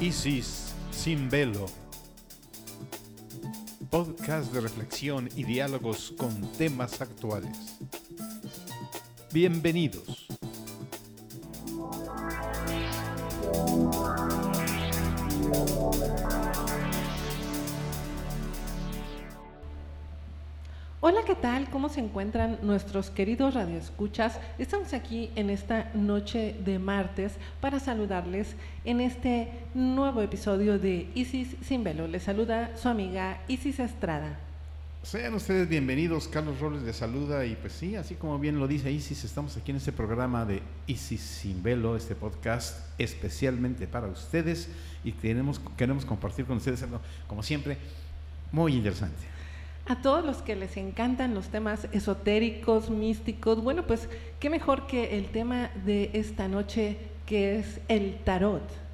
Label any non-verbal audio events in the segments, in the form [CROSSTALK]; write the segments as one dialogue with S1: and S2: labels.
S1: Isis sin velo. Podcast de reflexión y diálogos con temas actuales. Bienvenidos.
S2: Tal? ¿Cómo se encuentran nuestros queridos radioescuchas? Estamos aquí en esta noche de martes para saludarles en este nuevo episodio de Isis Sin Velo. Les saluda su amiga Isis Estrada.
S1: Sean ustedes bienvenidos, Carlos Robles les saluda y pues sí, así como bien lo dice Isis, estamos aquí en este programa de Isis Sin Velo, este podcast especialmente para ustedes y queremos, queremos compartir con ustedes algo, como siempre, muy interesante.
S2: A todos los que les encantan los temas esotéricos, místicos, bueno, pues qué mejor que el tema de esta noche que es el tarot.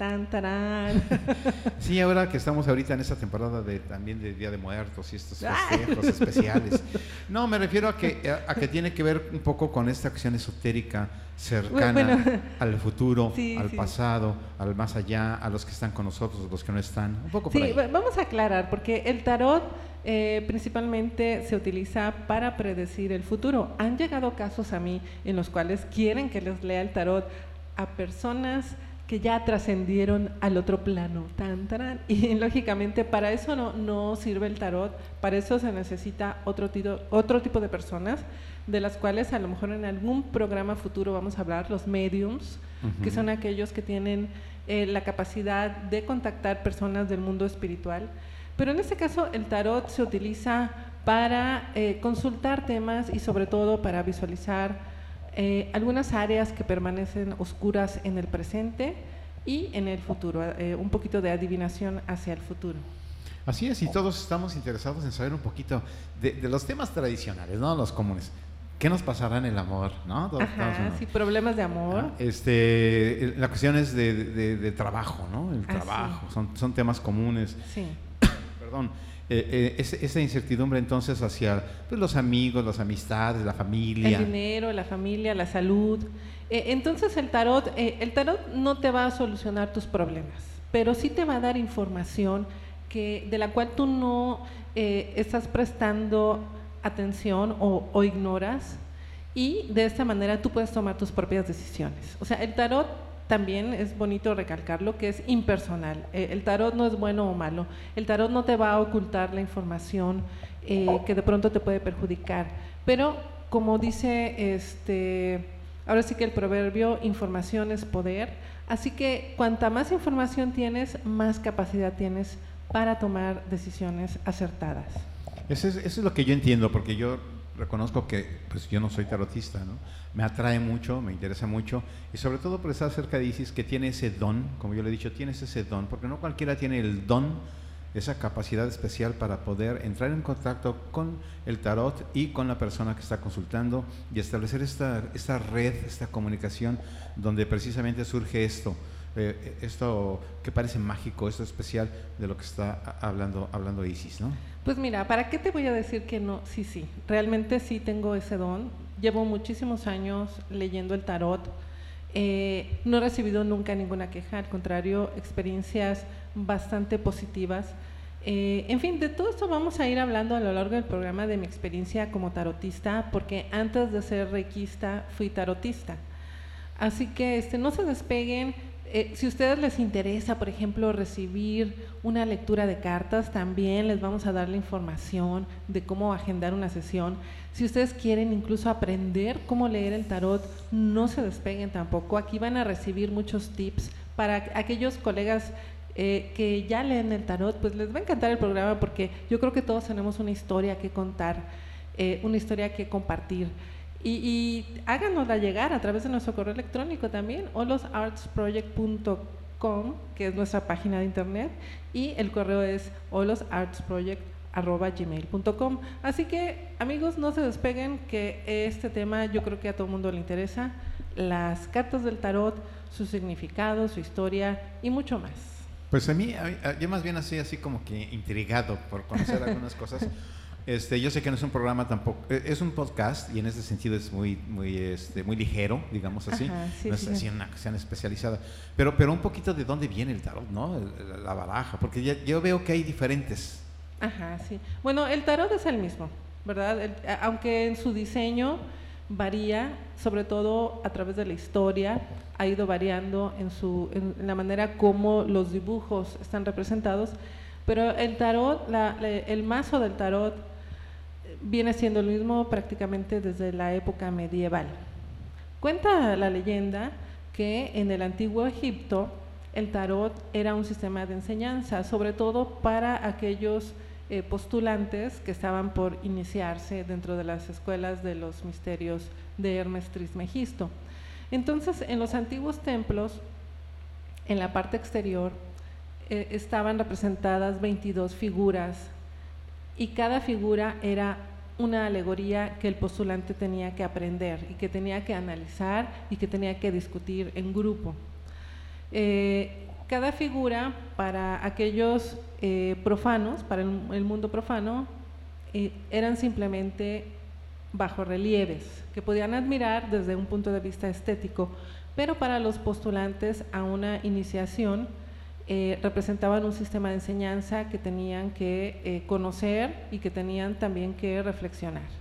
S2: Tan, tarán. [LAUGHS]
S1: Sí, ahora que estamos ahorita en esta temporada de también de Día de Muertos y estos [LAUGHS]
S2: Ah.
S1: festejos especiales. No, me refiero a que, a, que tiene que ver un poco con esta acción esotérica cercana
S2: Bueno.
S1: al futuro,
S2: Sí,
S1: al
S2: sí.
S1: pasado, al más allá, a los que están con nosotros, los que no están. Un poco por
S2: Sí,
S1: ahí.
S2: vamos a aclarar, porque el tarot eh, principalmente se utiliza para predecir el futuro. Han llegado casos a mí en los cuales quieren que les lea el tarot a personas que ya trascendieron al otro plano, tan, tarán. [LAUGHS] y lógicamente para eso no, no sirve el tarot, para eso se necesita otro, tito- otro tipo de personas, de las cuales a lo mejor en algún programa futuro vamos a hablar, los mediums, que son aquellos que tienen eh, la capacidad de contactar personas del mundo espiritual. Pero en este caso el tarot se utiliza para eh, consultar temas y sobre todo para visualizar eh, algunas áreas que permanecen oscuras en el presente y en el futuro, eh, un poquito de adivinación hacia el futuro.
S1: Así es, y todos estamos interesados en saber un poquito de, de los temas tradicionales, ¿no? Los comunes. ¿Qué nos pasará en el amor, no? Todos
S2: Ajá, sí, problemas de amor.
S1: Este, la cuestión es de, de- de trabajo, ¿no? El
S2: Ah, sí.
S1: trabajo, son, son temas comunes.
S2: Sí. [COUGHS]
S1: Perdón, eh, eh, esa incertidumbre entonces hacia pues, los amigos, las amistades, la familia.
S2: El dinero, la familia, la salud. Eh, entonces el tarot, eh, el tarot no te va a solucionar tus problemas, pero sí te va a dar información que, de la cual tú no estás prestando atención o, o ignoras y de esta manera tú puedes tomar tus propias decisiones. O sea, el tarot también es bonito recalcarlo que es impersonal. Eh, el tarot no es bueno o malo. El tarot no te va a ocultar la información eh, que de pronto te puede perjudicar. Pero como dice este, ahora sí que el proverbio, información es poder. Así que cuanta más información tienes, más capacidad tienes para tomar decisiones acertadas.
S1: Eso es, eso es lo que yo entiendo, porque yo reconozco que pues yo no soy tarotista, ¿no? Me atrae mucho, me interesa mucho, y sobre todo por estar cerca de Isis, que tiene ese don, como yo le he dicho, tienes ese don, porque no cualquiera tiene el don, esa capacidad especial para poder entrar en contacto con el tarot y con la persona que está consultando y establecer esta, esta red, esta comunicación, donde precisamente surge esto. Eh, esto que parece mágico, esto especial de lo que está hablando, hablando Isis, ¿no?
S2: Pues mira, ¿para qué te voy a decir que no? Sí, sí, realmente sí tengo ese don. Llevo muchísimos años leyendo el tarot. Eh, no he recibido nunca ninguna queja, al contrario, experiencias bastante positivas. Eh, en fin, de todo esto vamos a ir hablando a lo largo del programa de mi experiencia como tarotista, porque antes de ser reikista fui tarotista. Así que este, no se despeguen. Eh, si a ustedes les interesa, por ejemplo, recibir una lectura de cartas, también les vamos a dar la información de cómo agendar una sesión. Si ustedes quieren incluso aprender cómo leer el tarot, no se despeguen tampoco. Aquí van a recibir muchos tips para aquellos colegas eh, que ya leen el tarot, pues les va a encantar el programa porque yo creo que todos tenemos una historia que contar, eh, una historia que compartir. Y, y háganosla llegar a través de nuestro correo electrónico también, olosartsproject.com, que es nuestra página de internet, y el correo es olosartsproject.gmail.com. Así que, amigos, no se despeguen, que este tema yo creo que a todo el mundo le interesa, las cartas del tarot, su significado, su historia y mucho más.
S1: Pues a mí, a mí- yo más bien así, así como que intrigado por conocer algunas cosas. [LAUGHS] Este, yo sé que no es un programa tampoco, e, es un podcast y en ese sentido es muy, muy, este, muy ligero, digamos así. no es así una cuestión especializada. Pero, pero un poquito de dónde viene el tarot, ¿no? La baraja, porque ya, yo veo que hay diferentes.
S2: Ajá, sí. Bueno, el tarot es el mismo, ¿verdad? aunque en su diseño varía, sobre todo a través de la historia, ha ido variando en, su, en la manera como los dibujos están representados, pero el tarot, el mazo del tarot viene siendo el mismo prácticamente desde la época medieval. Cuenta la leyenda que en el antiguo Egipto el tarot era un sistema de enseñanza, sobre todo para aquellos eh, postulantes que estaban por iniciarse dentro de las escuelas de los misterios de Hermes Trismegisto. Entonces, en los antiguos templos, en la parte exterior, eh, estaban representadas 22 figuras y cada figura era una alegoría que el postulante tenía que aprender y que tenía que analizar y que tenía que discutir en grupo. Eh, cada figura para aquellos eh, profanos, para el, mundo profano, eh, eran simplemente bajo relieves que podían admirar desde un punto de vista estético, pero para los postulantes a una iniciación eh, representaban un sistema de enseñanza que tenían que conocer y que tenían también que reflexionar.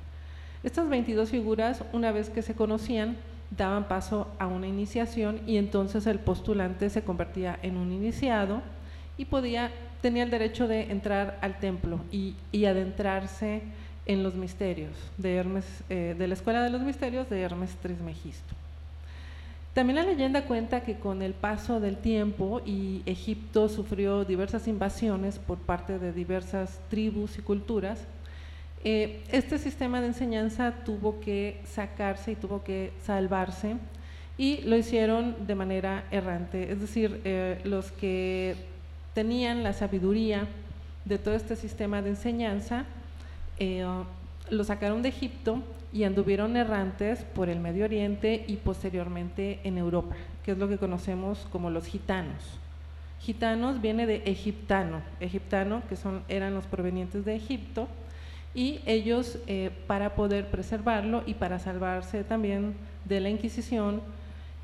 S2: Estas 22 figuras, una vez que se conocían, daban paso a una iniciación y entonces el postulante se convertía en un iniciado y podía, tenía el derecho de entrar al templo y, adentrarse en los misterios Hermes, eh, de la Escuela de los Misterios de Hermes Trismegisto. También la leyenda cuenta que con el paso del tiempo y Egipto sufrió diversas invasiones por parte de diversas tribus y culturas, eh, este sistema de enseñanza tuvo que sacarse y tuvo que salvarse y lo hicieron de manera errante, es decir, eh, los que tenían la sabiduría de todo este sistema de enseñanza eh, lo sacaron de Egipto y anduvieron errantes por el Medio Oriente y posteriormente en Europa, que es lo que conocemos como los gitanos. Gitanos viene de egiptano, egiptano que son, eran los provenientes de Egipto, y ellos eh, para poder preservarlo y para salvarse también de la Inquisición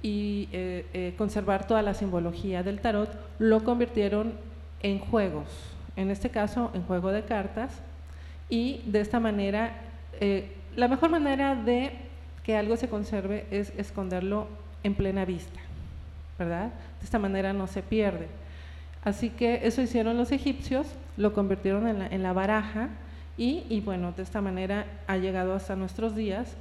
S2: y eh, eh, conservar toda la simbología del tarot, lo convirtieron en juegos, en este caso en juego de cartas, y de esta manera, la mejor manera de que algo se conserve es esconderlo en plena vista, ¿verdad? De esta manera no se pierde. Así que eso hicieron los egipcios, lo convirtieron en la, en la baraja, y, bueno, de esta manera ha llegado hasta nuestros días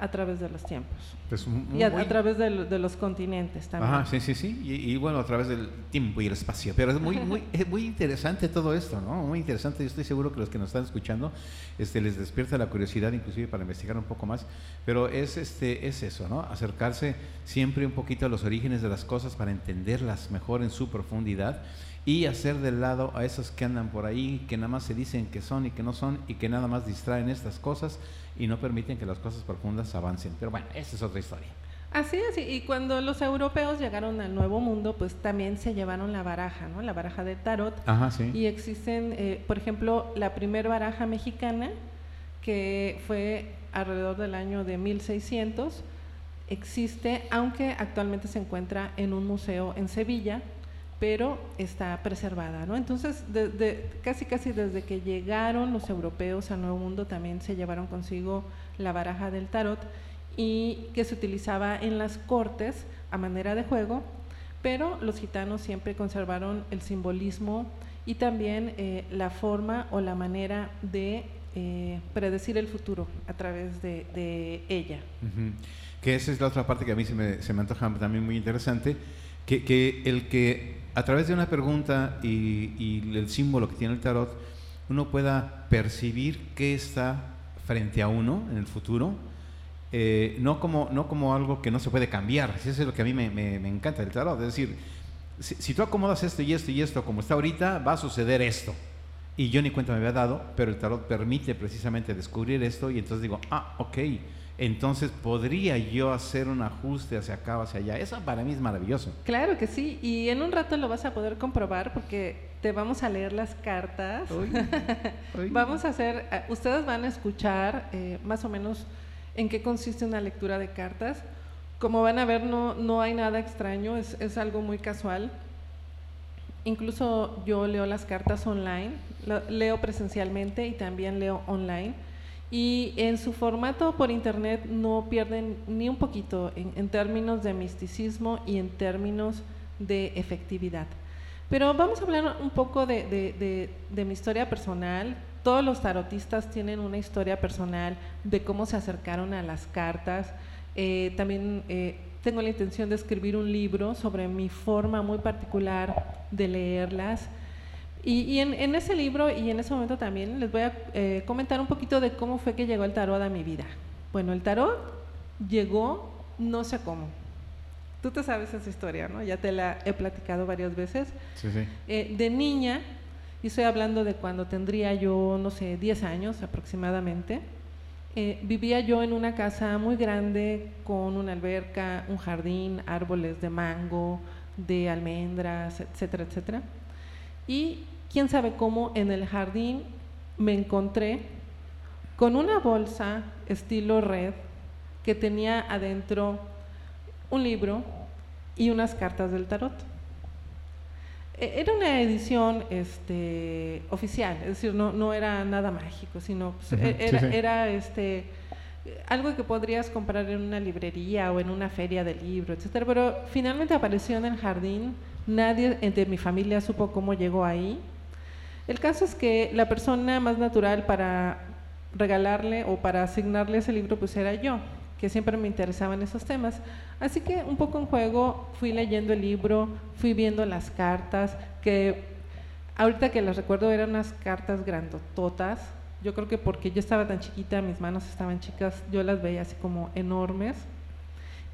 S2: a través de los tiempos. Pues y a, través de, los continentes también.
S1: Ajá, sí, sí, sí. Y, bueno, a través del tiempo y el espacio. Pero es muy, muy, [LAUGHS] es muy interesante todo esto, ¿no? Muy interesante. Yo estoy seguro que los que nos están escuchando este, les despierta la curiosidad inclusive para investigar un poco más. Pero es, este, es eso, ¿no? Acercarse siempre un poquito a los orígenes de las cosas para entenderlas mejor en su profundidad y hacer del lado a esos que andan por ahí, que nada más se dicen que son y que no son y que nada más distraen estas cosas y no permiten que las cosas profundas avancen. Pero bueno, esa es otra historia.
S2: Así es, y cuando los europeos llegaron al Nuevo Mundo, pues también se llevaron la baraja, ¿no? La baraja de tarot.
S1: Ajá, sí.
S2: Y existen, eh, por ejemplo, la primera baraja mexicana, que fue alrededor del año de 1600, existe, aunque actualmente se encuentra en un museo en Sevilla, pero está preservada, ¿no? Entonces, casi casi desde que llegaron los europeos al Nuevo Mundo también se llevaron consigo la baraja del tarot y que se utilizaba en las cortes a manera de juego, pero los gitanos siempre conservaron el simbolismo y también eh, la forma o la manera de eh, predecir el futuro a través de, ella.
S1: Que esa es la otra parte que a mí se me, se me antoja también muy interesante, que, que el que a través de una pregunta y, el símbolo que tiene el tarot, uno pueda percibir qué está frente a uno en el futuro, eh, no, como, no como algo que no se puede cambiar. Eso es lo que a mí me, encanta del tarot. Es decir, si, tú acomodas esto y esto y esto como está ahorita, va a suceder esto. Y yo ni cuenta me había dado, pero el tarot permite precisamente descubrir esto y entonces digo, ah, ok, entonces podría yo hacer un ajuste hacia acá o hacia allá. Eso para mí es maravilloso.
S2: Claro que sí, y en un rato lo vas a poder comprobar porque te vamos a leer las cartas. [LAUGHS] vamos a hacer, eh, ustedes van a escuchar eh, más o menos en qué consiste una lectura de cartas. Como van a ver, no, no hay nada extraño, es, es algo muy casual. Incluso yo leo las cartas online, leo presencialmente y también leo online y en su formato por internet no pierden ni un poquito en, términos de misticismo y en términos de efectividad. Pero vamos a hablar un poco de, mi historia personal. Todos los tarotistas tienen una historia personal de cómo se acercaron a las cartas. Eh, también eh, tengo la intención de escribir un libro sobre mi forma muy particular de leerlas. Y, en, ese libro y en ese momento también les voy a eh, comentar un poquito de cómo fue que llegó el tarot a mi vida. Bueno, el tarot llegó no sé cómo. Tú te sabes esa historia, ¿no? Ya te la he platicado varias veces.
S1: Sí, sí.
S2: Eh, de niña, y estoy hablando de cuando tendría yo, no sé, 10 años aproximadamente, eh, vivía yo en una casa muy grande con una alberca, un jardín, árboles de mango, de almendras, etcétera, etcétera. Y quién sabe cómo en el jardín me encontré con una bolsa estilo red que tenía adentro un libro y unas cartas del tarot. E, era una edición este, oficial, es decir, no, no era nada mágico, sino pues, e, era, era, este, algo que podrías comprar en una librería o en una feria de libros, etc. Pero finalmente apareció en el jardín, nadie de mi familia supo cómo llegó ahí, el caso es que la persona más natural para regalarle o para asignarle ese libro pues era yo, que siempre me interesaban esos temas. Así que un poco en juego fui leyendo el libro, fui viendo las cartas, que ahorita que las recuerdo eran unas cartas grandototas. Yo creo que porque yo estaba tan chiquita, mis manos estaban chicas, yo las veía así como enormes.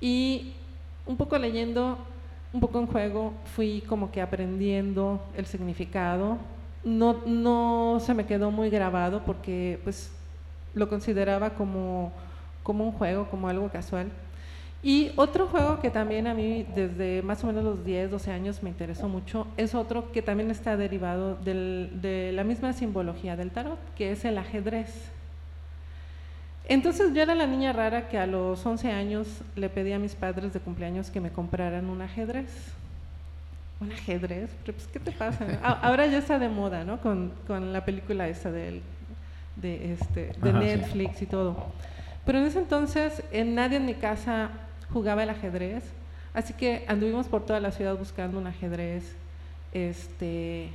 S2: Y un poco leyendo, un poco en juego, fui como que aprendiendo el significado, no, no se me quedó muy grabado porque pues lo consideraba como, como un juego, como algo casual. Y otro juego que también a mí desde más o menos los 10, 12 años me interesó mucho es otro que también está derivado de la misma simbología del tarot, que es el ajedrez. Entonces yo era la niña rara que a los 11 años le pedí a mis padres de cumpleaños que me compraran un ajedrez un ajedrez, pero pues ¿qué te pasa? [LAUGHS] Ahora ya está de moda, ¿no? Con, con la película esa de, de, este, de Netflix y todo. Pero en ese entonces nadie en mi casa jugaba el ajedrez, así que anduvimos por toda la ciudad buscando un ajedrez, este,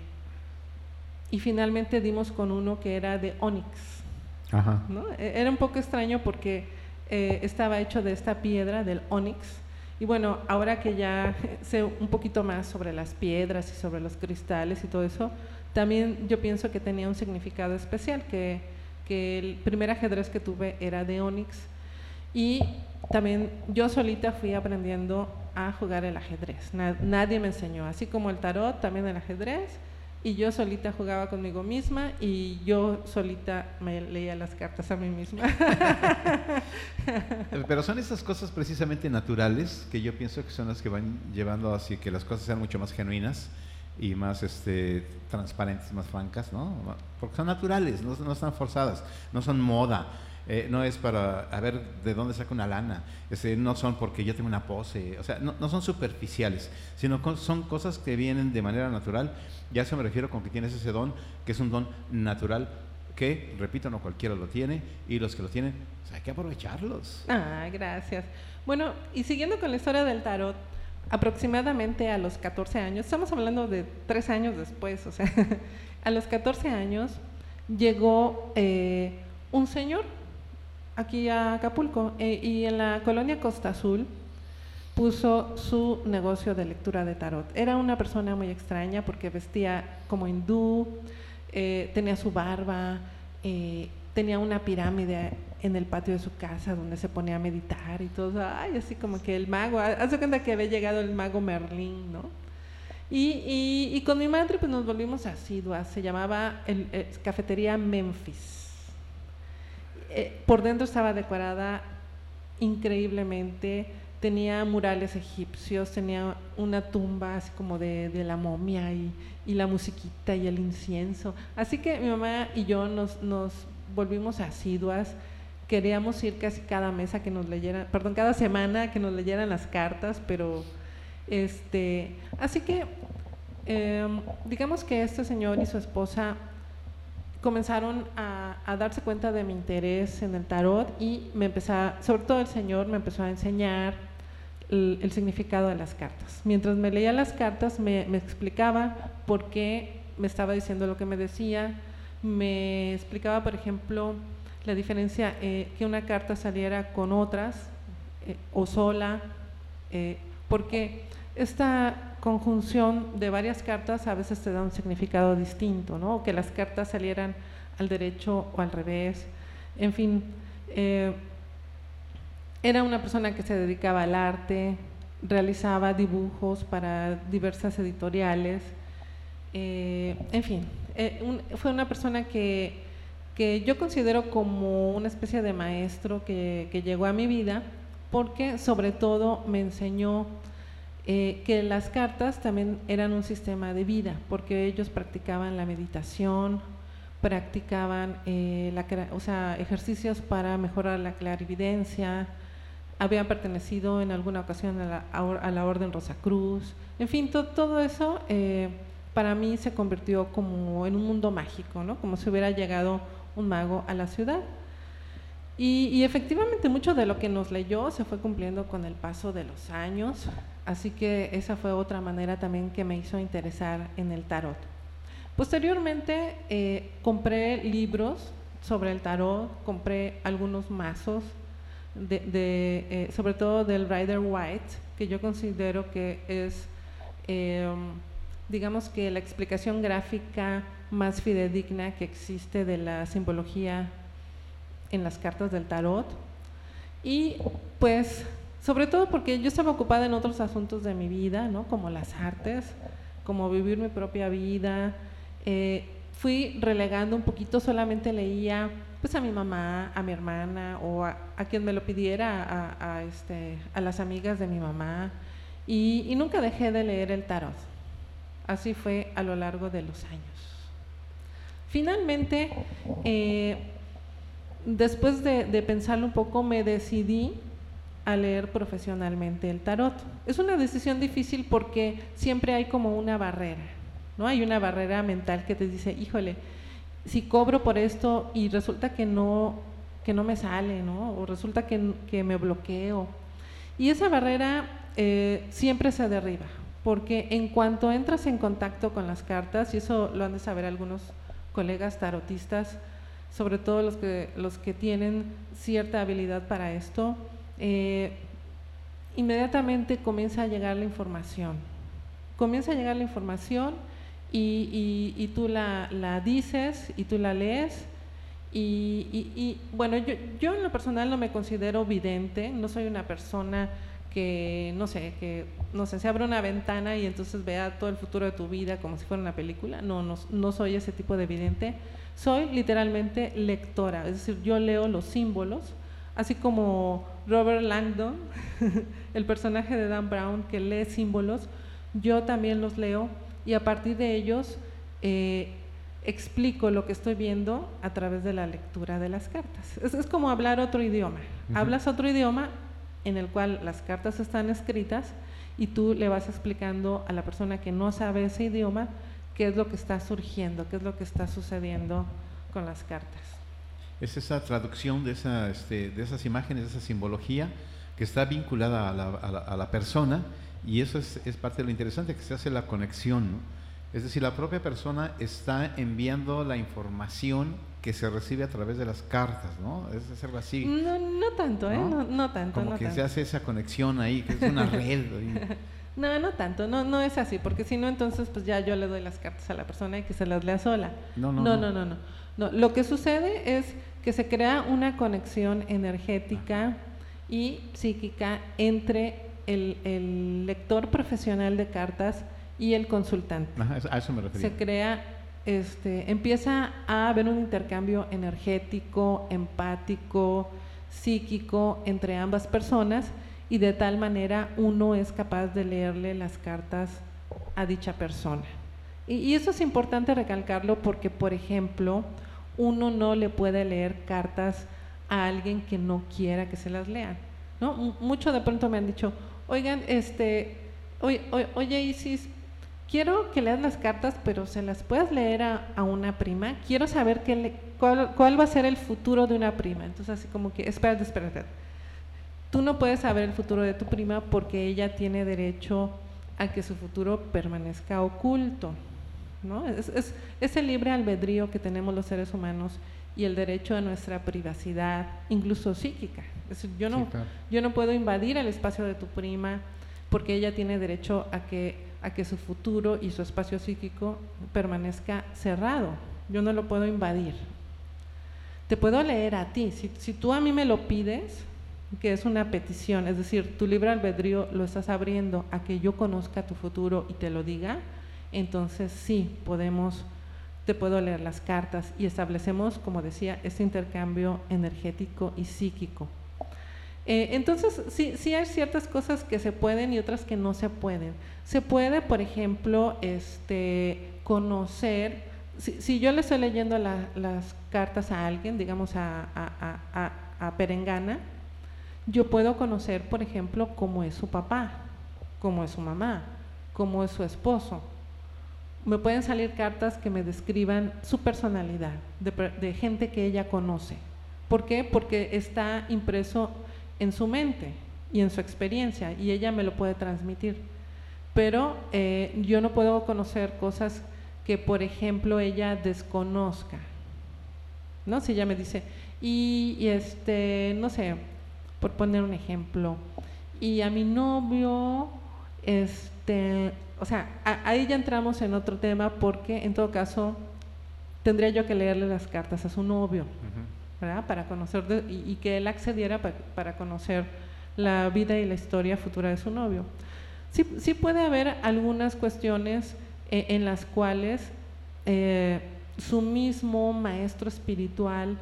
S2: y finalmente dimos con uno que era de Onyx. E, era un poco extraño porque eh, estaba hecho de esta piedra, del Onyx, y bueno, ahora que ya [LAUGHS] sé un poquito más sobre las piedras y sobre los cristales y todo eso, también yo pienso que tenía un significado especial, que, que el primer ajedrez que tuve era de Onyx y también yo solita fui aprendiendo a jugar el ajedrez. nadie me enseñó, así como el tarot, también el ajedrez y yo solita jugaba conmigo misma y yo solita me leía las cartas a mí misma. [LAUGHS]
S1: Pero son esas cosas precisamente naturales que yo pienso que son las que van llevando así que las cosas sean mucho más genuinas y más este, transparentes, más francas, ¿no? Porque son naturales, no, no están forzadas, no son moda. Eh, no es para a ver de dónde saca una lana, no son porque yo tengo una pose, o sea, no, son superficiales, sino son cosas que vienen de manera natural ya se me refiero con que tienes ese don, que es un don natural, que, repito, no cualquiera lo tiene, y los que lo tienen, pues, hay que aprovecharlos.
S2: Ah, gracias. Bueno, y siguiendo con la historia del tarot, aproximadamente a los 14 años, estamos hablando de tres años después, o sea, [LAUGHS] a los 14 años llegó eh, un señor aquí a Acapulco eh, y en la colonia Costa Azul puso su negocio de lectura de tarot. Era una persona muy extraña porque vestía como hindú, eh, tenía su barba, eh, tenía una pirámide en el patio de su casa donde se ponía a meditar y todo. Ay, así como que el mago, hace cuenta que había llegado el mago Merlín, ¿no? Y, con mi madre pues nos volvimos asiduas, se llamaba el, Cafetería Memphis. Eh, por dentro estaba decorada increíblemente, tenía murales egipcios, tenía una tumba así como de, la momia y, la musiquita y el incienso. Así que mi mamá y yo nos, volvimos asiduas, queríamos ir casi cada mes a que nos leyeran, perdón, cada semana que nos leyeran las cartas, pero este, así que em, digamos que este señor y su esposa comenzaron a, darse cuenta de mi interés en el tarot y me empezó, sobre todo el señor me empezó a enseñar el, significado de las cartas. Mientras me leía las cartas me, explicaba por qué me estaba diciendo lo que me decía, me explicaba, por ejemplo, la diferencia eh, que una carta saliera con otras eh, o sola, eh, porque esta conjunción de varias cartas a veces te da un significado distinto, ¿no? Que las cartas salieran al derecho o al revés. En fin, eh, era una persona que se dedicaba al arte, realizaba dibujos para diversas editoriales. Eh, en fin, eh, fue una persona que, que, yo considero como una especie de maestro que, que llegó a mi vida porque sobre todo me enseñó eh, que las cartas también eran un sistema de vida, porque ellos practicaban la meditación, practicaban eh, o sea, ejercicios para mejorar la clarividencia, habían pertenecido en alguna ocasión a la, a la Orden Rosacruz, en fin, todo eso eh, para mí se convirtió como en un mundo mágico, ¿no? como si hubiera llegado un mago a la ciudad. Y, efectivamente mucho de lo que nos leyó se fue cumpliendo con el paso de los años, así que esa fue otra manera también que me hizo interesar en el tarot. Posteriormente eh, compré libros sobre el tarot, compré algunos mazos, de, eh, sobre todo del Rider White, que yo considero que es, em, digamos que la explicación gráfica más fidedigna que existe de la simbología en las cartas del tarot. Y pues, sobre todo porque yo estaba ocupada en otros asuntos de mi vida, ¿no? Como las artes, como vivir mi propia vida. Eh, fui relegando un poquito, solamente leía pues a mi mamá, a mi hermana o a, quien me lo pidiera, a, este, a las amigas de mi mamá. Y, nunca dejé de leer el tarot. Así fue a lo largo de los años. Finalmente, eh, después de, pensarlo un poco, me decidí a leer profesionalmente el tarot. Es una decisión difícil porque siempre hay como una barrera, ¿no? Hay una barrera mental que te dice, híjole, si cobro por esto y resulta que no, que no me sale, ¿no? O resulta que, me bloqueo. Y esa barrera eh, siempre se derriba, porque en cuanto entras en contacto con las cartas, y eso lo han de saber algunos colegas tarotistas, sobre todo los que, los que tienen cierta habilidad para esto, eh, inmediatamente comienza a llegar la información. Comienza a llegar la información y, y, tú la, la, dices y tú la lees. Y, y bueno, yo, yo en lo personal no me considero vidente, no soy una persona que, no sé, que, no sé, se abre una ventana y entonces vea todo el futuro de tu vida como si fuera una película. No, no, no soy ese tipo de vidente soy literalmente lectora, es decir, yo leo los símbolos, así como Robert Langdon, [LAUGHS] el personaje de Dan Brown que lee símbolos, yo también los leo y a partir de ellos eh, explico lo que estoy viendo a través de la lectura de las cartas. Es, como hablar otro idioma. Hablas otro idioma en el cual las cartas están escritas y tú le vas explicando a la persona que no sabe ese idioma qué es lo que está surgiendo, qué es lo que está sucediendo con las cartas.
S1: Es esa traducción de, esa, este, de esas imágenes, de esa simbología que está vinculada a la, a la, persona y eso es, es, parte de lo interesante, que se hace la conexión. ¿no? Es decir, la propia persona está enviando la información que se recibe a través de las cartas, ¿no? Es algo así.
S2: No, no tanto, ¿eh? No, no tanto.
S1: Como
S2: que
S1: se hace esa conexión ahí, que es una red. [LAUGHS]
S2: No, no tanto, no, no es así, porque si no, entonces pues ya yo le doy las cartas a la persona y que se las lea sola.
S1: No, no,
S2: no. No, no, no. Lo que sucede es que se crea una conexión energética y psíquica entre el, lector profesional de cartas y el consultante.
S1: a eso me refería.
S2: Se crea, este, empieza a haber un intercambio energético, empático, psíquico entre ambas personas y de tal manera uno es capaz de leerle las cartas a dicha persona. Y, eso es importante recalcarlo porque, por ejemplo, uno no le puede leer cartas a alguien que no quiera que se las lean. ¿no? Mucho de pronto me han dicho, oigan, este, oye, Isis, quiero que leas las cartas, pero se las puedas leer a, una prima. Quiero saber qué cuál, cuál, va a ser el futuro de una prima. Entonces, así como que, espérate, espérate. Tú no puedes saber el futuro de tu prima porque ella tiene derecho a que su futuro permanezca oculto. ¿no? Es, es, el libre albedrío que tenemos los seres humanos y el derecho a nuestra privacidad, incluso psíquica. yo, no, yo no puedo invadir el espacio de tu prima porque ella tiene derecho a que, a que su futuro y su espacio psíquico permanezca cerrado. Yo no lo puedo invadir. Te puedo leer a ti. Si, si tú a mí me lo pides, que es una petición, es decir, tu libre albedrío lo estás abriendo a que yo conozca tu futuro y te lo diga, entonces sí, podemos, te puedo leer las cartas y establecemos, como decía, este intercambio energético y psíquico. Eh, entonces, sí, sí hay ciertas cosas que se pueden y otras que no se pueden. Se puede, por ejemplo, este, conocer, si, yo le estoy leyendo las cartas a alguien, digamos a, Perengana, yo puedo conocer, por ejemplo, cómo es su papá, cómo es su mamá, cómo es su esposo. Me pueden salir cartas que me describan su personalidad, de, gente que ella conoce. ¿Por qué? Porque está impreso en su mente y en su experiencia y ella me lo puede transmitir. Pero eh, yo no puedo conocer cosas que, por ejemplo, ella desconozca. ¿No? Si ella me dice, y, y este, no sé, por poner un ejemplo. Y a mi novio, este, o sea, ahí ya entramos en otro tema porque en todo caso tendría yo que leerle las cartas a su novio, ¿verdad? Para conocer y, que él accediera para conocer la vida y la historia futura de su novio. Sí, sí puede haber algunas cuestiones eh, en las cuales eh, su mismo maestro espiritual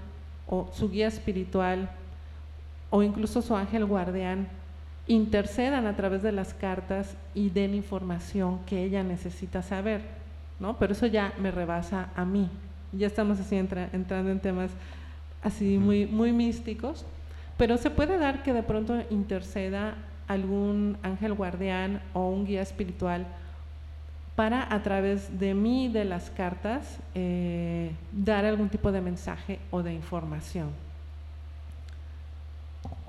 S2: o su guía espiritual o incluso su ángel guardián intercedan a través de las cartas y den información que ella necesita saber, ¿no? Pero eso ya me rebasa a mí. Ya estamos así entrando en temas así muy, muy místicos, pero se puede dar que de pronto interceda algún ángel guardián o un guía espiritual para a través de mí, de las cartas, eh, dar algún tipo de mensaje o de información.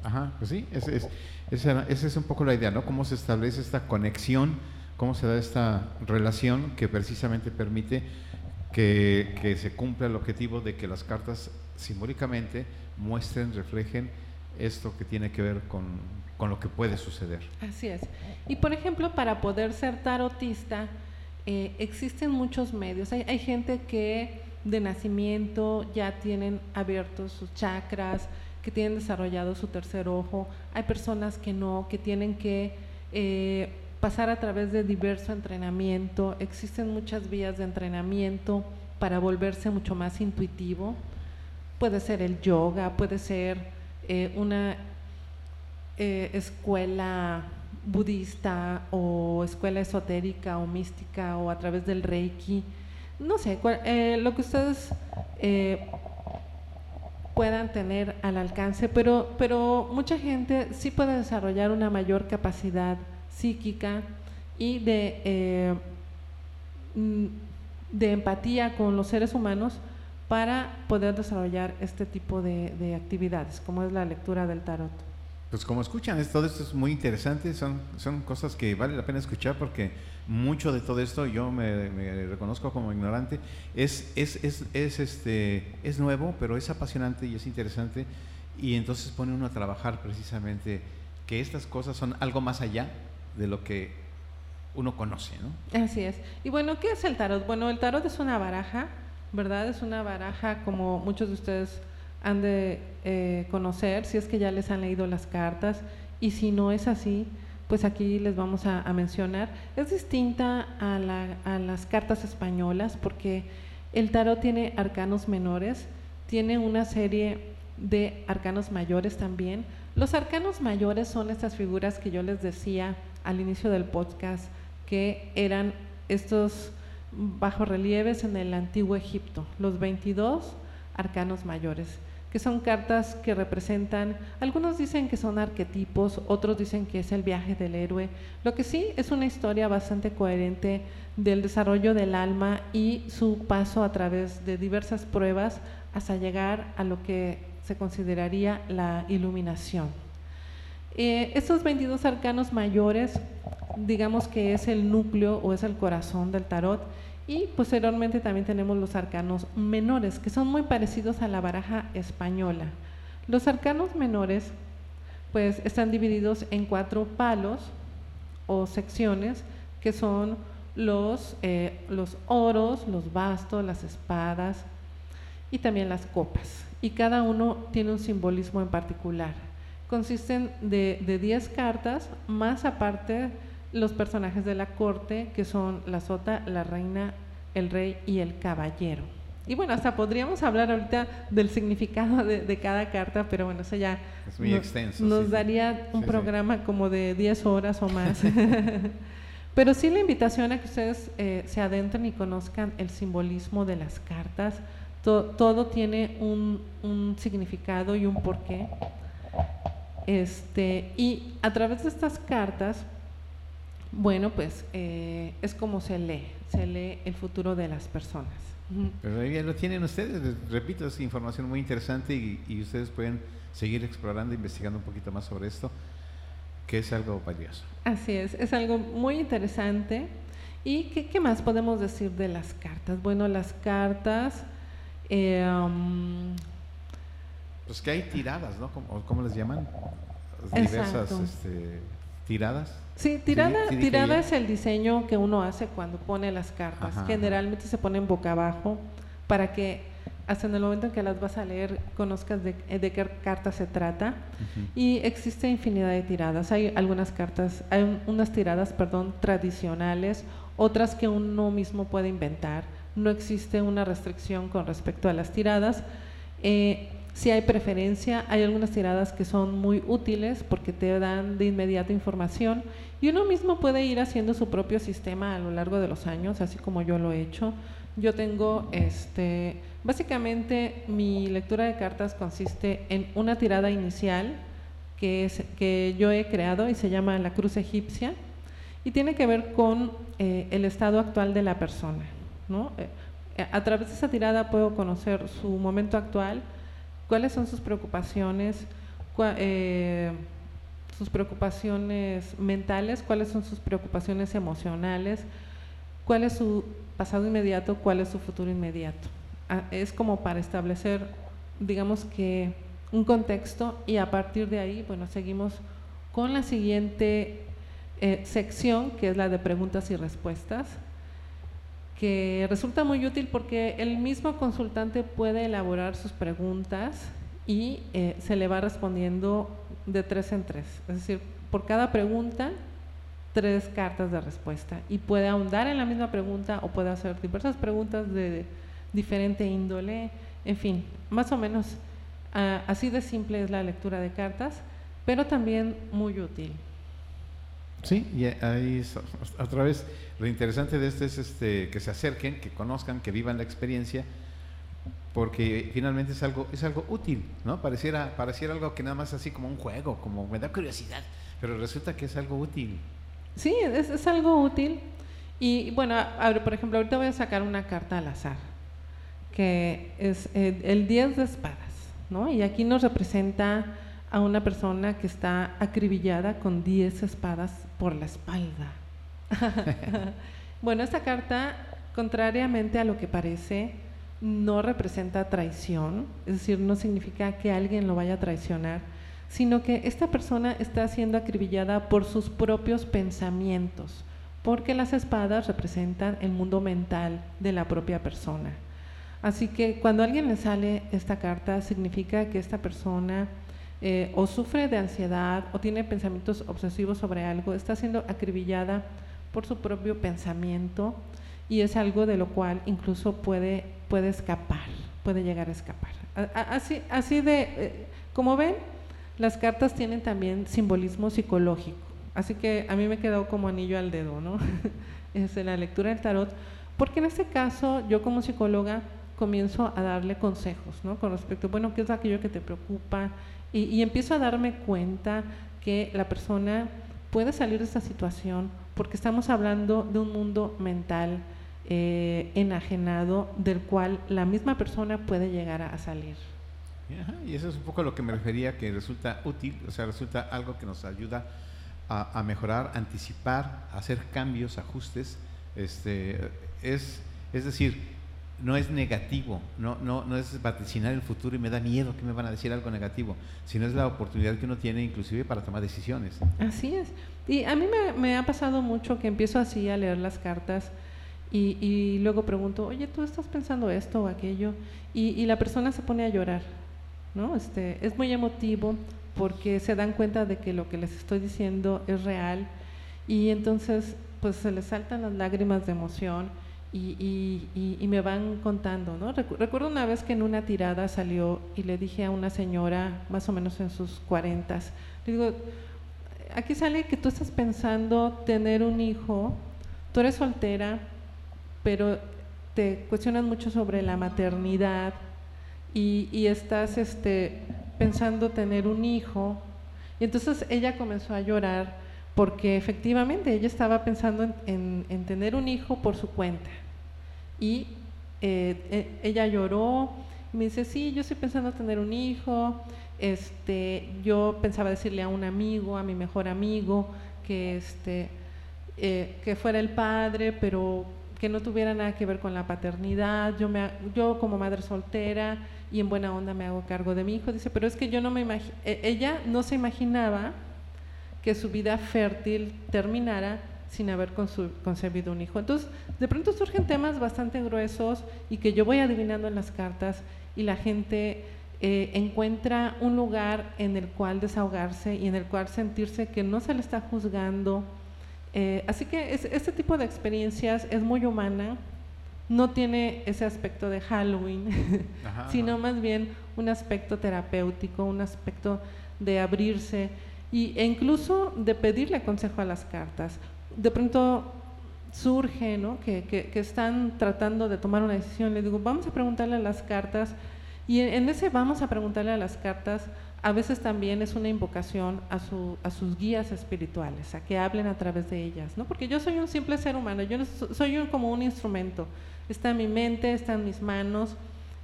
S1: Ajá, pues sí, esa es, esa, es un poco la idea, ¿no? Cómo se establece esta conexión, cómo se da esta relación que precisamente permite que, se cumpla el objetivo de que las cartas simbólicamente muestren, reflejen esto que tiene que ver con, lo que puede suceder.
S2: Así es. Y por ejemplo, para poder ser tarotista, eh, existen muchos medios. Hay, hay gente que de nacimiento ya tienen abiertos sus chakras, que tienen desarrollado su tercer ojo, hay personas que no, que tienen que eh, pasar a través de diverso entrenamiento, existen muchas vías de entrenamiento para volverse mucho más intuitivo, puede ser el yoga, puede ser eh, una eh, escuela budista o escuela esotérica o mística o a través del reiki, no sé, lo que ustedes puedan tener al alcance, pero, pero mucha gente sí puede desarrollar una mayor capacidad psíquica y de, eh, mm, de empatía con los seres humanos para poder desarrollar este tipo de, de actividades, como es la lectura del tarot.
S1: Pues como escuchan, todo esto es muy interesante, son, son cosas que vale la pena escuchar porque mucho de todo esto yo me, reconozco como ignorante, es, es, es, es, este, es nuevo, pero es apasionante y es interesante y entonces pone uno a trabajar precisamente que estas cosas son algo más allá de lo que uno conoce, ¿no?
S2: Así es. Y bueno, ¿qué es el tarot? Bueno, el tarot es una baraja, ¿verdad? Es una baraja como muchos de ustedes han de eh, conocer, si es que ya les han leído las cartas, y si no es así, pues aquí les vamos a, mencionar. Es distinta a, las cartas españolas porque el tarot tiene arcanos menores, tiene una serie de arcanos mayores también. Los arcanos mayores son estas figuras que yo les decía al inicio del podcast, que eran estos bajorrelieves en el antiguo Egipto, los 22 arcanos mayores que son cartas que representan, algunos dicen que son arquetipos, otros dicen que es el viaje del héroe. Lo que sí es una historia bastante coherente del desarrollo del alma y su paso a través de diversas pruebas hasta llegar a lo que se consideraría la iluminación. Eh, estos 22 arcanos mayores, digamos que es el núcleo o es el corazón del tarot, y posteriormente también tenemos los arcanos menores, que son muy parecidos a la baraja española. Los arcanos menores pues están divididos en cuatro palos o secciones que son los, eh, los oros, los bastos, las espadas y también las copas. Y cada uno tiene un simbolismo en particular. Consisten de 10 cartas, más aparte los personajes de la corte, que son la sota, la reina, el rey y el caballero. Y bueno, hasta podríamos hablar ahorita del significado de, cada carta, pero bueno, eso ya nos, daría un programa como de 10 horas o [LAUGHS] más. [LAUGHS] pero sí la invitación a que ustedes eh, se adentren y conozcan el simbolismo de las cartas. todo tiene un, un significado y un porqué. Este, y a través de estas cartas bueno, pues eh, es como se lee, se lee el futuro de las personas.
S1: Pero ahí ya lo tienen ustedes, repito, es información muy interesante y, ustedes pueden seguir explorando, investigando un poquito más sobre esto, que es algo valioso.
S2: Así es, es algo muy interesante. ¿Y qué, más podemos decir de las cartas? Bueno, las cartas... Eh, um,
S1: pues que hay tiradas, ¿no? ¿Cómo, les llaman? Diversas este, tiradas.
S2: Sí, tirada, tirada es el diseño que uno hace cuando pone las cartas. Generalmente se ponen boca abajo para que hasta en el momento en que las vas a leer conozcas de, qué carta se trata. Y existe infinidad de tiradas. Hay algunas cartas, hay unas tiradas, perdón, tradicionales, otras que uno mismo puede inventar. No existe una restricción con respecto a las tiradas. Eh, si hay preferencia, hay algunas tiradas que son muy útiles porque te dan de inmediato información y uno mismo puede ir haciendo su propio sistema a lo largo de los años, así como yo lo he hecho. Yo tengo, este, básicamente mi lectura de cartas consiste en una tirada inicial que, es, que yo he creado y se llama la cruz egipcia y tiene que ver con eh, el estado actual de la persona. ¿no? Eh, a través de esa tirada puedo conocer su momento actual, cuáles son sus preocupaciones, eh, sus preocupaciones mentales, cuáles son sus preocupaciones emocionales, cuál es su pasado inmediato, cuál es su futuro inmediato. Ah, es como para establecer, digamos que, un contexto y a partir de ahí, bueno, seguimos con la siguiente eh, sección, que es la de preguntas y respuestas que resulta muy útil porque el mismo consultante puede elaborar sus preguntas y eh, se le va respondiendo de tres en tres. Es decir, por cada pregunta, tres cartas de respuesta. Y puede ahondar en la misma pregunta o puede hacer diversas preguntas de diferente índole. En fin, más o menos ah, así de simple es la lectura de cartas, pero también muy útil.
S1: Sí, y ahí otra vez lo interesante de esto es este, que se acerquen, que conozcan, que vivan la experiencia, porque finalmente es algo, es algo útil, ¿no? Pareciera, pareciera algo que nada más así como un juego, como me da curiosidad, pero resulta que es algo útil.
S2: Sí, es, algo útil. Y bueno, por ejemplo, ahorita voy a sacar una carta al azar, que es el, el 10 de espadas, ¿no? Y aquí nos representa a una persona que está acribillada con 10 espadas por la espalda. [LAUGHS] bueno, esta carta, contrariamente a lo que parece, no representa traición, es decir, no significa que alguien lo vaya a traicionar, sino que esta persona está siendo acribillada por sus propios pensamientos, porque las espadas representan el mundo mental de la propia persona. Así que cuando alguien le sale esta carta, significa que esta persona eh, o sufre de ansiedad o tiene pensamientos obsesivos sobre algo, está siendo acribillada por su propio pensamiento y es algo de lo cual incluso puede, puede escapar, puede llegar a escapar. Así, así de, eh, como ven, las cartas tienen también simbolismo psicológico. Así que a mí me quedó como anillo al dedo, ¿no? [LAUGHS] es la lectura del tarot. Porque en este caso, yo como psicóloga comienzo a darle consejos, ¿no? Con respecto, bueno, ¿qué es aquello que te preocupa? Y, y empiezo a darme cuenta que la persona puede salir de esta situación porque estamos hablando de un mundo mental eh, enajenado del cual la misma persona puede llegar a, salir.
S1: y eso es un poco lo que me refería, que resulta útil, o sea, resulta algo que nos ayuda a, mejorar, anticipar, hacer cambios, ajustes. Este, es, es decir, no es negativo, no, no, no es vaticinar el futuro y me da miedo que me van a decir algo negativo, sino es la oportunidad que uno tiene inclusive para tomar decisiones.
S2: Así es. Y a mí me, ha pasado mucho que empiezo así a leer las cartas y, luego pregunto, oye, ¿tú estás pensando esto o aquello? Y, y, la persona se pone a llorar, ¿no? Este, es muy emotivo porque se dan cuenta de que lo que les estoy diciendo es real y entonces pues se les saltan las lágrimas de emoción y, me van contando. Recuerdo una vez que en una tirada salió y le dije a una señora, más o menos en sus cuarentas, le digo, aquí sale que tú estás pensando tener un hijo, tú eres soltera, pero te cuestionas mucho sobre la maternidad y, estás este, pensando tener un hijo. Y entonces ella comenzó a llorar porque efectivamente ella estaba pensando en, tener un hijo por su cuenta. Y eh, eh, ella lloró me dice, sí, yo estoy pensando en tener un hijo, este, yo pensaba decirle a un amigo, a mi mejor amigo, que, este, eh, que fuera el padre, pero que no tuviera nada que ver con la paternidad, yo, me, yo como madre soltera y en buena onda me hago cargo de mi hijo, dice, pero es que yo no me imagino, ella no se imaginaba que su vida fértil terminara sin haber concebido un hijo. Entonces, de pronto surgen temas bastante gruesos y que yo voy adivinando en las cartas y la gente eh, encuentra un lugar en el cual desahogarse y en el cual sentirse que no se le está juzgando. Eh, así que este tipo de experiencias es muy humana, no tiene ese aspecto de Halloween, [LAUGHS] sino más bien un aspecto terapéutico, un aspecto de abrirse y, e incluso de pedirle consejo a las cartas. De pronto surge ¿no? que, que, están tratando de tomar una decisión, le digo, vamos a preguntarle a las cartas, y en, ese vamos a preguntarle a las cartas, a veces también es una invocación a, su, a sus guías espirituales, a que hablen a través de ellas, ¿no? porque yo soy un simple ser humano, yo soy como un instrumento, está en mi mente, está en mis manos,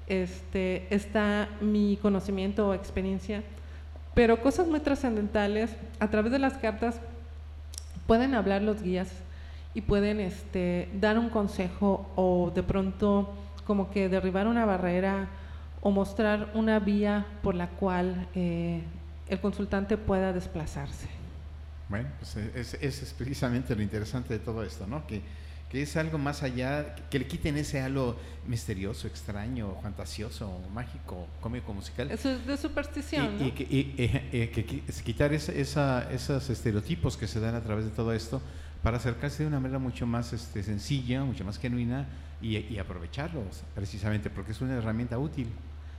S2: este, está mi conocimiento o experiencia, pero cosas muy trascendentales, a través de las cartas pueden hablar los guías y pueden este, dar un consejo o de pronto como que derribar una barrera o mostrar una vía por la cual eh, el consultante pueda desplazarse.
S1: Bueno, pues es, es, precisamente lo interesante de todo esto, ¿no? Que que es algo más allá, que le quiten ese halo misterioso, extraño, fantasioso, mágico, cómico, musical.
S2: Eso es de superstición.
S1: Y, que, eh, eh, quitar esos estereotipos que se dan a través de todo esto para acercarse de una manera mucho más este, sencilla, mucho más genuina y, aprovecharlos, precisamente, porque es una herramienta útil.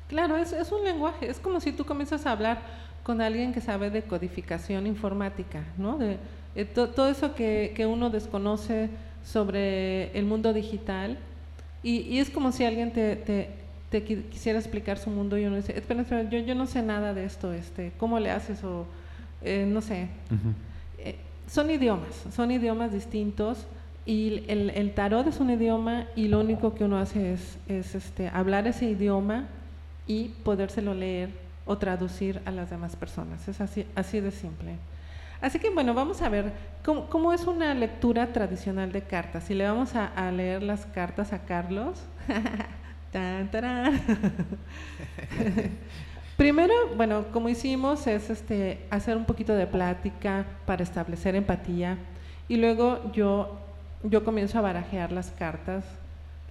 S2: Claro, es, es un lenguaje, es como si tú comienzas a hablar con alguien que sabe de codificación informática, ¿no? De, eh, todo eso que, que uno desconoce sobre el mundo digital y, es como si alguien te, quisiera explicar su mundo y uno dice, espera, espera, yo, yo no sé nada de esto, este, ¿cómo le haces? O eh, no sé. Eh, son idiomas, son idiomas distintos y el, el, tarot es un idioma y lo único que uno hace es, es este, hablar ese idioma y podérselo leer o traducir a las demás personas. Es así, así de simple. Así que bueno, vamos a ver cómo, es una lectura tradicional de cartas. Si le vamos a, leer las cartas a Carlos. [LAUGHS] [LAUGHS] Primero, bueno, como hicimos es este, hacer un poquito de plática para establecer empatía y luego yo, yo comienzo a barajear las cartas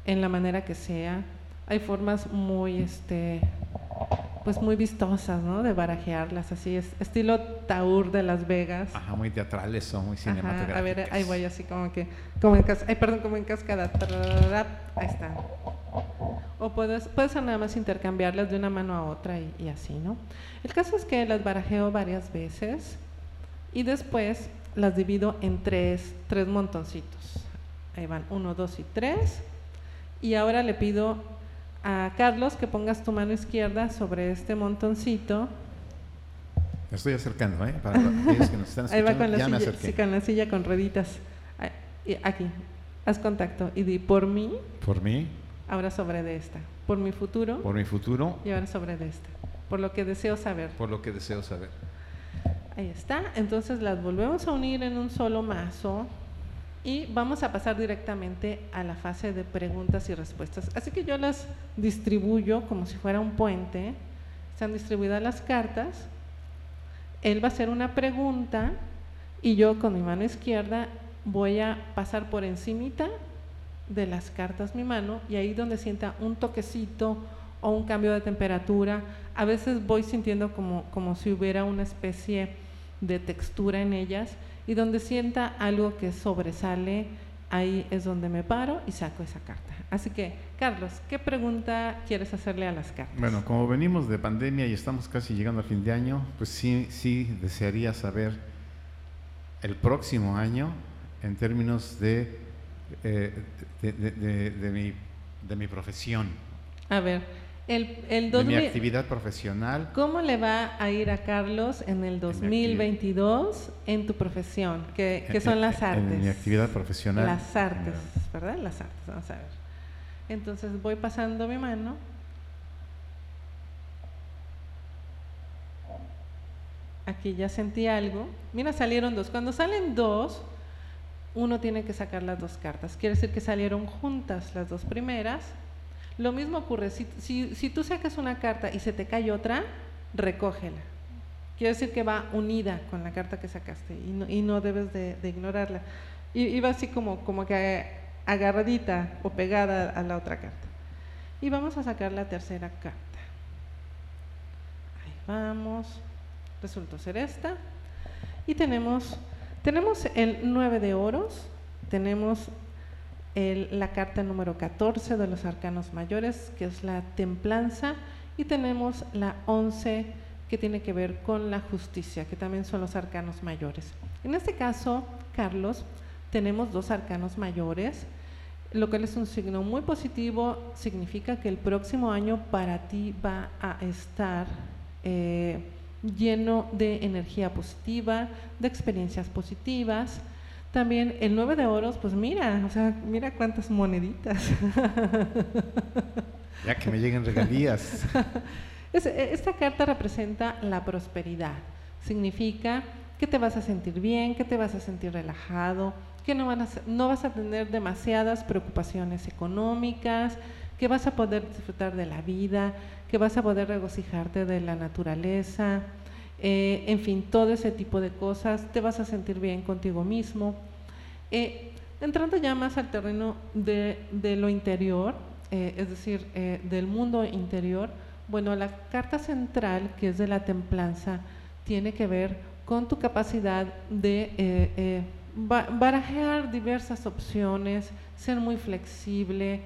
S2: en la manera que sea. Hay formas muy este, pues muy vistosas, ¿no? De barajearlas, así es, estilo Taur de Las Vegas.
S1: Ajá, muy teatrales son, muy cinematográficas.
S2: a ver, ahí voy así como que, como en, ay, perdón, como en cascada, ahí está. o puedes, puedes nada más intercambiarlas de una mano a otra y, y así, ¿no? El caso es que las barajeo varias veces y después las divido en tres, tres montoncitos. Ahí van, uno, dos y tres. Y ahora le pido a Carlos que pongas tu mano izquierda sobre este montoncito.
S1: Me estoy acercando, ¿eh? Para que nos están
S2: Ahí va con la,
S1: ya
S2: silla, sí, con la silla con rueditas. Aquí, haz contacto y di por mí,
S1: Por mí,
S2: ahora sobre de esta. Por mi futuro
S1: por mi futuro,
S2: y ahora sobre de esta. Por lo que deseo saber.
S1: por lo que deseo saber.
S2: Ahí está. Entonces las volvemos a unir en un solo mazo y vamos a pasar directamente a la fase de preguntas y respuestas. Así que yo las distribuyo como si fuera un puente. Están distribuidas las cartas. Él va a hacer una pregunta y yo con mi mano izquierda voy a pasar por encimita de las cartas mi mano y ahí donde sienta un toquecito o un cambio de temperatura, a veces voy sintiendo como, como si hubiera una especie de textura en ellas y donde sienta algo que sobresale, ahí es donde me paro y saco esa carta. Así que, Carlos, ¿qué pregunta quieres hacerle a las cartas?
S1: Bueno, como venimos de pandemia y estamos casi llegando a fin de año, pues sí, sí desearía saber el próximo año en términos de, eh, de, de- de- de mi, de mi profesión,
S2: A ver, el, el
S1: de mi
S2: 2000
S1: actividad profesional.
S2: ¿Cómo le va a ir a Carlos en el 2022 en tu profesión? Que, que son las artes.
S1: En mi actividad profesional.
S2: Las artes, ¿verdad? Las artes, vamos a ver. Entonces voy pasando mi mano. Aquí ya sentí algo. Mira, salieron dos. Cuando salen dos, uno tiene que sacar las dos cartas. Quiere decir que salieron juntas las dos primeras. Lo mismo ocurre, si, si, si tú sacas una carta y se te cae otra, recógela. Quiere decir que va unida con la carta que sacaste y no, y no debes de, ignorarla. Y, y va así como, como que agarradita o pegada a la otra carta. Y vamos a sacar la tercera carta. Ahí vamos. Resultó ser esta. Y tenemos, tenemos el 9 de oros, tenemos la carta número 14 de los arcanos mayores, que es la templanza, y tenemos la 11 que tiene que ver con la justicia, que también son los arcanos mayores. En este caso, Carlos, tenemos dos arcanos mayores, lo cual es un signo muy positivo, significa que el próximo año para ti va a estar eh, lleno de energía positiva, de experiencias positivas. También el 9 de oros, pues mira, o sea, mira cuántas moneditas.
S1: Ya que me lleguen regalías. [LAUGHS]
S2: Es- e- Esta carta representa la prosperidad. Significa que te vas a sentir bien, que te vas a sentir relajado, que no, van a no vas a tener demasiadas preocupaciones económicas, que vas a poder disfrutar de la vida, que vas a poder regocijarte de la naturaleza, eh, en fin, todo ese tipo de cosas. Te vas a sentir bien contigo mismo. Eh, entrando ya más al terreno de, lo interior, eh, es decir, eh, del mundo interior, bueno, la carta central, que es de la templanza, tiene que ver con tu capacidad de ba- barajear diversas opciones, ser muy flexible,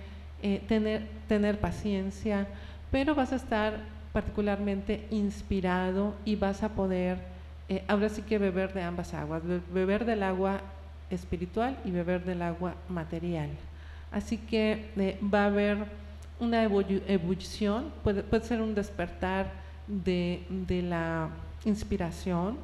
S2: tener, tener paciencia, pero vas a estar particularmente inspirado y vas a poder, eh, ahora sí que beber de ambas aguas, be- beber del agua espiritual y beber del agua material. Así que eh, va a haber una ebullición, puede, puede ser un despertar de, de la inspiración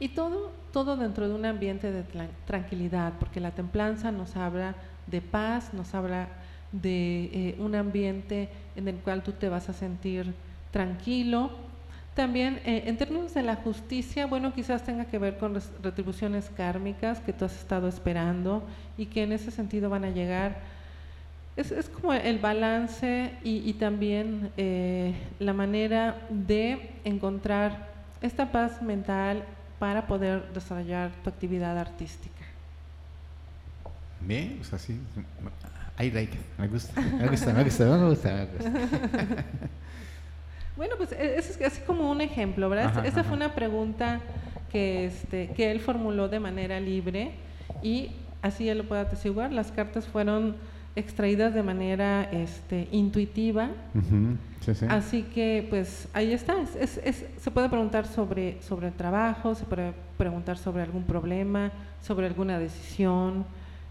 S2: y todo, todo dentro de un ambiente de tran- tranquilidad, porque la templanza nos habla de paz, nos habla de eh, un ambiente en el cual tú te vas a sentir tranquilo. También eh, en términos de la justicia, bueno, quizás tenga que ver con retribuciones kármicas que tú has estado esperando y que en ese sentido van a llegar. Es, es como el balance y, y también eh, la manera de encontrar esta paz mental para poder desarrollar tu actividad artística.
S1: Bien, pues así. I like. Me gusta, me gusta, me gusta, me gusta. Me gusta. [LAUGHS]
S2: Bueno, pues e- ese es así como un ejemplo, ¿verdad?
S1: Ajá,
S2: Esa
S1: ajá.
S2: fue una pregunta que, este, que él formuló de manera libre y así él lo puede atestiguar. Las cartas fueron extraídas de manera este, intuitiva. Así que pues ahí está. Es, es, se puede preguntar sobre, sobre el trabajo, se puede preguntar sobre algún problema, sobre alguna decisión.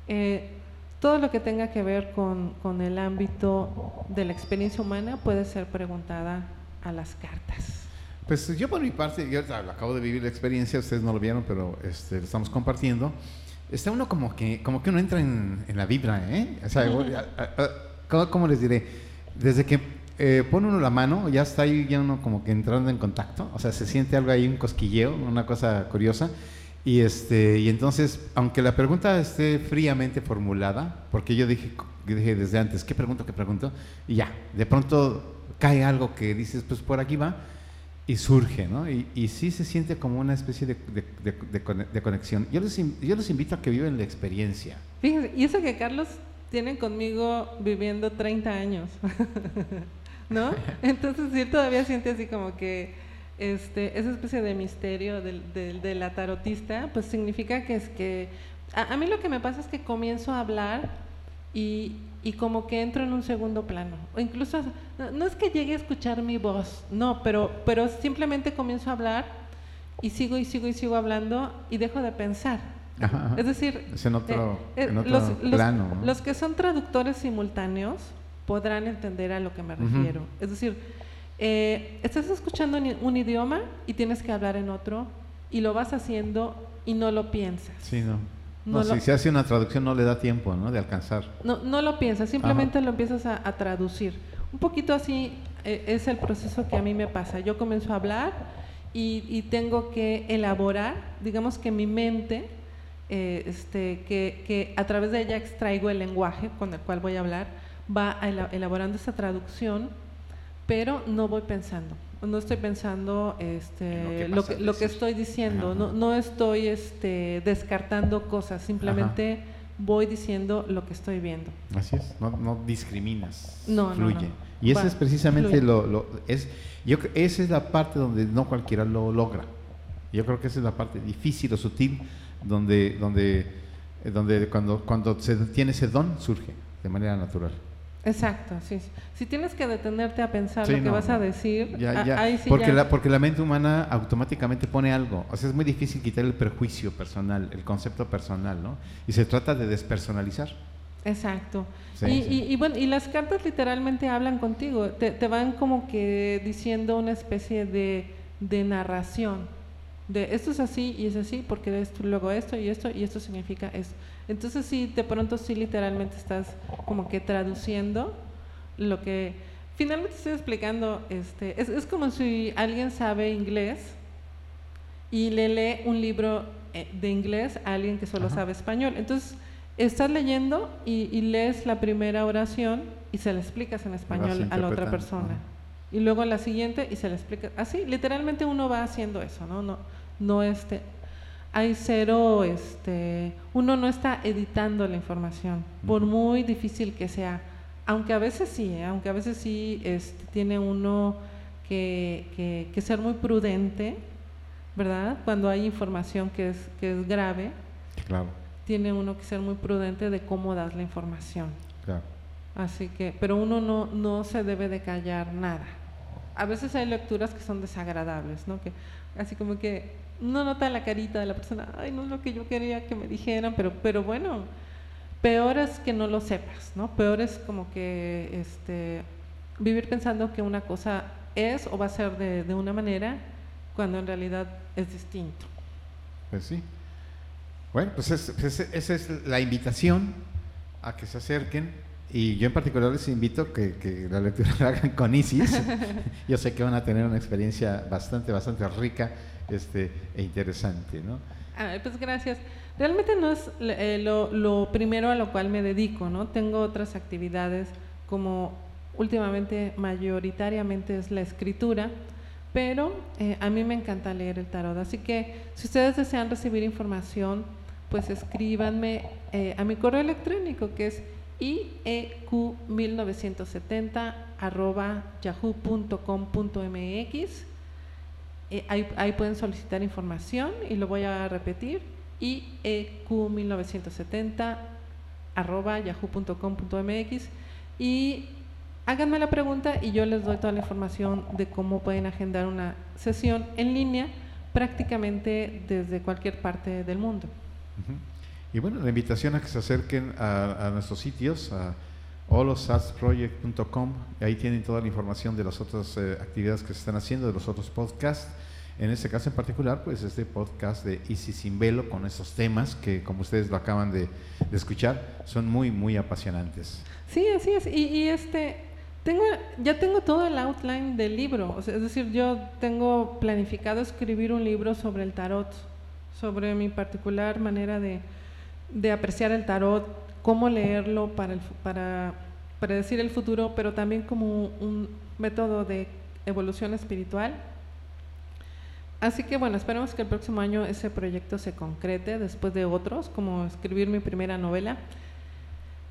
S2: Eh, todo lo que tenga que ver con, con, el ámbito de la experiencia humana puede ser preguntada a las cartas.
S1: Pues yo por mi parte, yo acabo de vivir la experiencia, ustedes no lo vieron, pero este, lo estamos compartiendo. Está uno como que, como que uno entra en, en la vibra, ¿eh? O sea, ¿cómo, les diré? Desde que eh, pone uno la mano, ya está ahí ya uno como que entrando en contacto, o sea, se siente algo ahí, un cosquilleo, una cosa curiosa. Y, este, y entonces, aunque la pregunta esté fríamente formulada, porque yo dije, dije desde antes, ¿qué pregunto, qué pregunto? Y ya, de pronto cae algo que dices, pues por aquí va, y surge, ¿no? Y, y sí se siente como una especie de, de, conexión. Yo les, yo les invito a que vivan la experiencia.
S2: Fíjense, y eso que Carlos tiene conmigo viviendo 30 años, [LAUGHS] ¿no? [LAUGHS] Entonces, sí, todavía siente así como que este, esa especie de misterio de, la tarotista, pues significa que es que... A, a mí lo que me pasa es que comienzo a hablar y, y como que entro en un segundo plano. O incluso, no, es que llegue a escuchar mi voz, no, pero, pero simplemente comienzo a hablar y sigo y sigo y sigo hablando y dejo de pensar. Es decir,
S1: en otro, eh, eh, los, plano.
S2: Los, que son traductores simultáneos podrán entender a lo que me refiero. Es decir, eh, estás escuchando un idioma y tienes que hablar en otro y lo vas haciendo y no lo piensas.
S1: Sí, no. No, si se hace una traducción no le da tiempo, ¿no? De alcanzar.
S2: No, no lo piensas, simplemente lo empiezas a, traducir. Un poquito así eh, es el proceso que a mí me pasa. Yo comienzo a hablar y, tengo que elaborar, digamos que mi mente, eh, este, que, que, a través de ella extraigo el lenguaje con el cual voy a hablar, va elaborando esa traducción, pero no voy pensando no estoy pensando este, lo, que, lo, que, estoy diciendo, no, no, estoy este, descartando cosas, simplemente voy diciendo lo que estoy viendo.
S1: Así es, no, no discriminas, no, fluye. y eso es precisamente lo, lo, es, yo esa es la parte donde no cualquiera lo logra. Yo creo que esa es la parte difícil o sutil donde, donde, donde cuando, cuando se tiene ese don surge de manera natural.
S2: Exacto, sí. Si tienes que detenerte a pensar lo que vas a decir, ahí sí
S1: porque, La, porque la mente humana automáticamente pone algo. O sea, es muy difícil quitar el prejuicio personal, el concepto personal, ¿no? Y se trata de despersonalizar.
S2: Exacto. y, bueno, y las cartas literalmente hablan contigo, te, te van como que diciendo una especie de, de narración de esto es así y es así porque esto, luego esto y esto y esto significa esto. Entonces sí, de pronto sí literalmente estás como que traduciendo lo que finalmente estoy explicando, este, es, es como si alguien sabe inglés y le lee un libro eh, de inglés a alguien que solo sabe español. Entonces, estás leyendo y, lees la primera oración y se la explicas en español a la otra persona. Y luego la siguiente y se la explica. Así, literalmente uno va haciendo eso, ¿no? no no este, hay cero, este, uno no está editando la información, por muy difícil que sea, aunque a veces sí, ¿eh? aunque a veces sí este, tiene uno que, que, ser muy prudente, ¿verdad? Cuando hay información que es, que es grave,
S1: claro.
S2: tiene uno que ser muy prudente de cómo das la información. Claro. Así que, pero uno no, no se debe de callar nada. A veces hay lecturas que son desagradables, ¿no? Que así como que no nota la carita de la persona, ay, no es lo que yo quería que me dijeran, pero, pero bueno, peor es que no lo sepas, ¿no? Peor es como que este, vivir pensando que una cosa es o va a ser de, de una manera cuando en realidad es distinto.
S1: Pues sí. Bueno, pues, pues esa es la invitación a que se acerquen y yo en particular les invito que, que la lectura [LAUGHS] la hagan con Isis. [LAUGHS] yo sé que van a tener una experiencia bastante, bastante rica este, e interesante, ¿no?
S2: pues gracias. Realmente no es eh, lo, primero a lo cual me dedico, ¿no? Tengo otras actividades como últimamente mayoritariamente es la escritura, pero eh, a mí me encanta leer el tarot. Así que si ustedes desean recibir información, pues escríbanme eh, a mi correo electrónico que es ieq1970 arroba yahoo.com.mx eh, ahí, pueden solicitar información y lo voy a repetir, IEQ1970 arroba yahoo.com.mx y háganme la pregunta y yo les doy toda la información de cómo pueden agendar una sesión en línea prácticamente desde cualquier parte del mundo.
S1: Y bueno, la invitación a que se acerquen a, nuestros sitios, a holosatsproject.com, ahí tienen toda la información de las otras eh, actividades que se están haciendo, de los otros podcasts. En este caso en particular, pues este podcast de Easy Sin Velo con esos temas que, como ustedes lo acaban de, escuchar, son muy, muy apasionantes.
S2: Sí, así es. Y, este, tengo, ya tengo todo el outline del libro. es decir, yo tengo planificado escribir un libro sobre el tarot, sobre mi particular manera de, de apreciar el tarot, cómo leerlo para, el, para predecir el futuro, pero también como un método de evolución espiritual Así que bueno, esperemos que el próximo año ese proyecto se concrete después de otros, como escribir mi primera novela.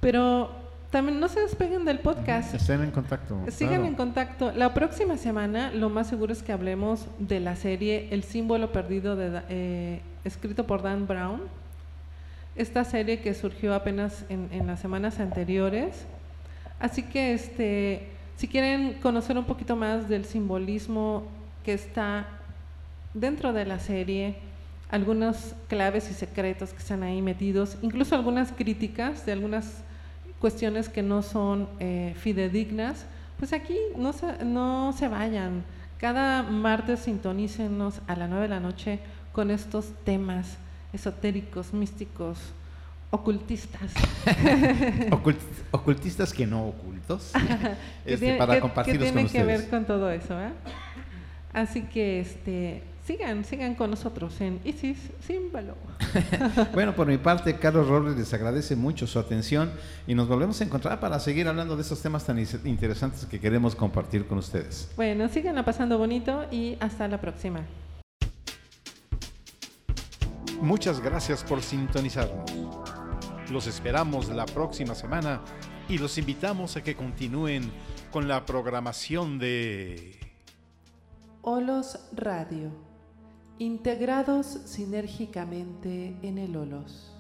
S2: Pero también no se despeguen del podcast.
S1: Estén en contacto.
S2: Sigan en contacto. La próxima semana lo más seguro es que hablemos de la serie El símbolo perdido, de, eh, escrito por Dan Brown. Esta serie que surgió apenas en, en las semanas anteriores. Así que este, si quieren conocer un poquito más del simbolismo que está dentro de la serie algunas claves y secretos que están ahí metidos, incluso algunas críticas de algunas cuestiones que no son eh, fidedignas, pues aquí no se, no se vayan. Cada martes sintonícenos a las 9 de la noche con estos temas esotéricos, místicos, ocultistas. [LAUGHS]
S1: ocultistas que no ocultos. [LAUGHS]
S2: este, para compartirlos que tienen que ver con todo eso. ¿eh? Así que este sigan, sigan con nosotros en Isis Símbolo. [LAUGHS]
S1: bueno, por mi parte, Carlos Robles les agradece mucho su atención y nos volvemos a encontrar para seguir hablando de esos temas tan interesantes que queremos compartir con ustedes.
S2: Bueno, sigan pasando bonito y hasta la próxima.
S1: Muchas gracias por sintonizarnos. Los esperamos la próxima semana y los invitamos a que continúen con la programación de
S2: Olos Radio integrados sinérgicamente en el holos.